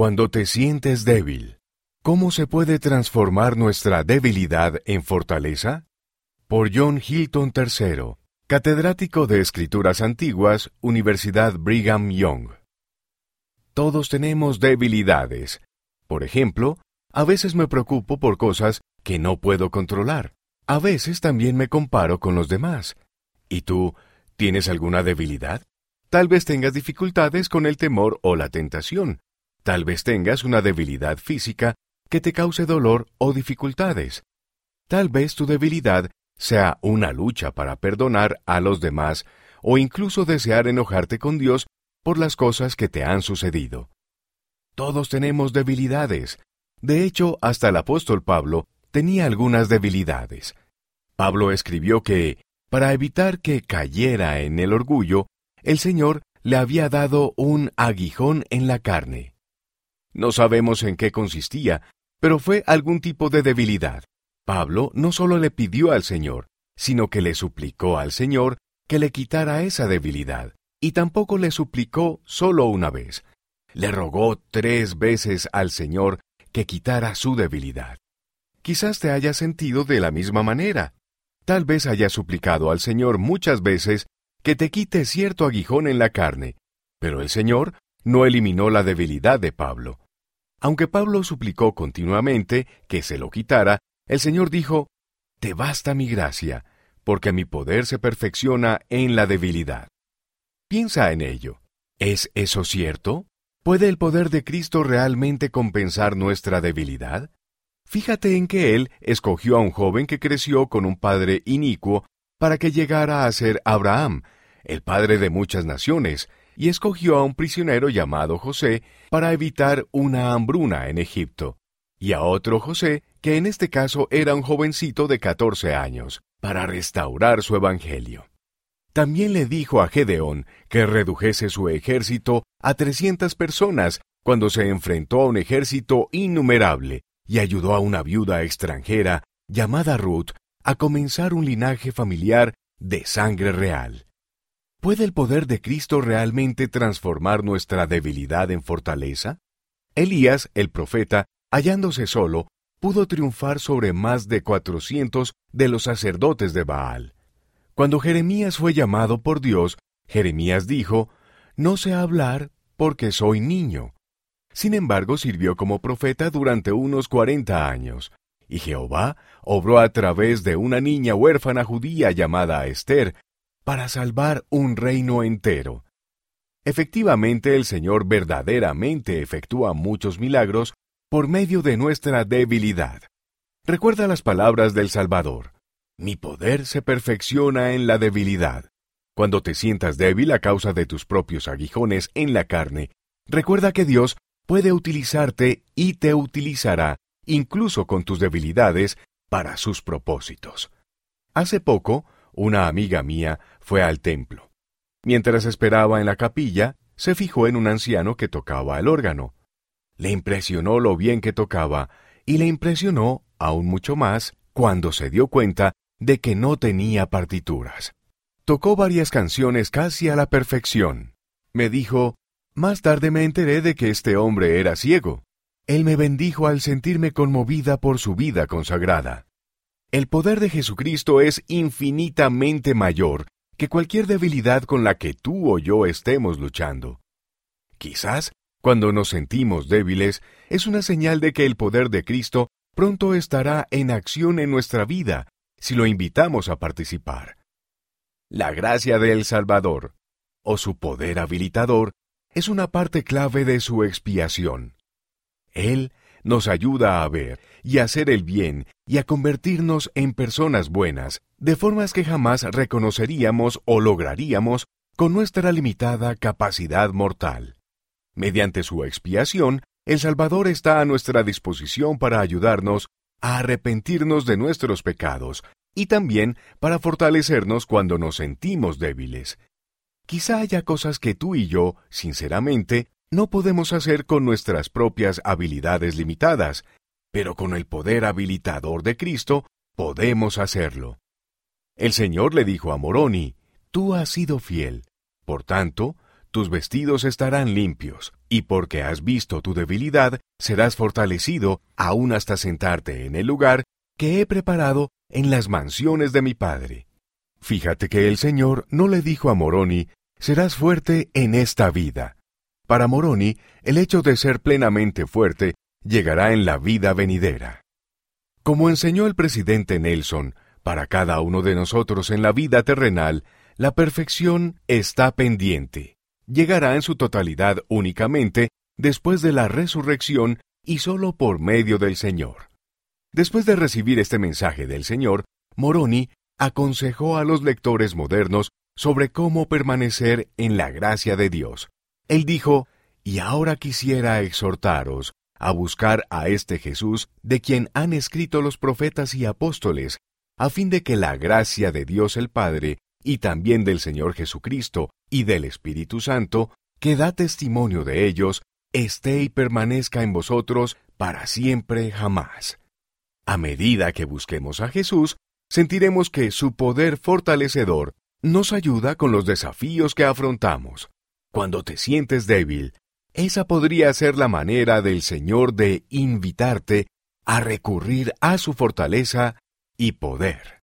Cuando te sientes débil, ¿cómo se puede transformar nuestra debilidad en fortaleza? Por John Hilton III, catedrático de Escrituras Antiguas, Universidad Brigham Young. Todos tenemos debilidades. Por ejemplo, a veces me preocupo por cosas que no puedo controlar. A veces también me comparo con los demás. ¿Y tú, tienes alguna debilidad? Tal vez tengas dificultades con el temor o la tentación. Tal vez tengas una debilidad física que te cause dolor o dificultades. Tal vez tu debilidad sea una lucha para perdonar a los demás o incluso desear enojarte con Dios por las cosas que te han sucedido. Todos tenemos debilidades. De hecho, hasta el apóstol Pablo tenía algunas debilidades. Pablo escribió que, para evitar que cayera en el orgullo, el Señor le había dado un aguijón en la carne. No sabemos en qué consistía, pero fue algún tipo de debilidad. Pablo no solo le pidió al Señor, sino que le suplicó al Señor que le quitara esa debilidad, y tampoco le suplicó solo una vez. Le rogó tres veces al Señor que quitara su debilidad. Quizás te hayas sentido de la misma manera. Tal vez hayas suplicado al Señor muchas veces que te quite cierto aguijón en la carne, pero el Señor no eliminó la debilidad de Pablo. Aunque Pablo suplicó continuamente que se lo quitara, el Señor dijo, Te basta mi gracia, porque mi poder se perfecciona en la debilidad. Piensa en ello. ¿Es eso cierto? ¿Puede el poder de Cristo realmente compensar nuestra debilidad? Fíjate en que Él escogió a un joven que creció con un padre inicuo para que llegara a ser Abraham, el padre de muchas naciones, y escogió a un prisionero llamado José para evitar una hambruna en Egipto, y a otro José, que en este caso era un jovencito de catorce años, para restaurar su evangelio. También le dijo a Gedeón que redujese su ejército a trescientas personas cuando se enfrentó a un ejército innumerable y ayudó a una viuda extranjera llamada Ruth a comenzar un linaje familiar de sangre real. ¿Puede el poder de Cristo realmente transformar nuestra debilidad en fortaleza? Elías, el profeta, hallándose solo, pudo triunfar sobre más de cuatrocientos de los sacerdotes de Baal. Cuando Jeremías fue llamado por Dios, Jeremías dijo, No sé hablar porque soy niño. Sin embargo, sirvió como profeta durante unos cuarenta años, y Jehová obró a través de una niña huérfana judía llamada Esther, para salvar un reino entero. Efectivamente, el Señor verdaderamente efectúa muchos milagros por medio de nuestra debilidad. Recuerda las palabras del Salvador. Mi poder se perfecciona en la debilidad. Cuando te sientas débil a causa de tus propios aguijones en la carne, recuerda que Dios puede utilizarte y te utilizará, incluso con tus debilidades, para sus propósitos. Hace poco, una amiga mía fue al templo. Mientras esperaba en la capilla, se fijó en un anciano que tocaba el órgano. Le impresionó lo bien que tocaba y le impresionó aún mucho más cuando se dio cuenta de que no tenía partituras. Tocó varias canciones casi a la perfección. Me dijo, más tarde me enteré de que este hombre era ciego. Él me bendijo al sentirme conmovida por su vida consagrada. El poder de Jesucristo es infinitamente mayor que cualquier debilidad con la que tú o yo estemos luchando. Quizás, cuando nos sentimos débiles, es una señal de que el poder de Cristo pronto estará en acción en nuestra vida si lo invitamos a participar. La gracia del Salvador, o su poder habilitador, es una parte clave de su expiación. Él nos ayuda a ver y a hacer el bien y a convertirnos en personas buenas, de formas que jamás reconoceríamos o lograríamos con nuestra limitada capacidad mortal. Mediante su expiación, el Salvador está a nuestra disposición para ayudarnos a arrepentirnos de nuestros pecados y también para fortalecernos cuando nos sentimos débiles. Quizá haya cosas que tú y yo, sinceramente, no podemos hacer con nuestras propias habilidades limitadas, pero con el poder habilitador de Cristo podemos hacerlo. El Señor le dijo a Moroni, Tú has sido fiel, por tanto, tus vestidos estarán limpios. y porque has visto tu debilidad, serás fortalecido aún hasta sentarte en el lugar que he preparado en las mansiones de mi Padre. Fíjate que el Señor no le dijo a Moroni, serás fuerte en esta vida. Para Moroni, el hecho de ser plenamente fuerte llegará en la vida venidera. Como enseñó el presidente Nelson, para cada uno de nosotros en la vida terrenal, la perfección está pendiente. Llegará en su totalidad únicamente después de la resurrección y solo por medio del Señor. Después de recibir este mensaje del Señor, Moroni aconsejó a los lectores modernos sobre cómo permanecer en la gracia de Dios. Él dijo, Y ahora quisiera exhortaros a buscar a este Jesús de quien han escrito los profetas y apóstoles, a fin de que la gracia de Dios el Padre, y también del Señor Jesucristo y del Espíritu Santo, que da testimonio de ellos, esté y permanezca en vosotros para siempre jamás. A medida que busquemos a Jesús, sentiremos que su poder fortalecedor nos ayuda con los desafíos que afrontamos. Cuando te sientes débil, esa podría ser la manera del Señor de invitarte a recurrir a su fortaleza y poder.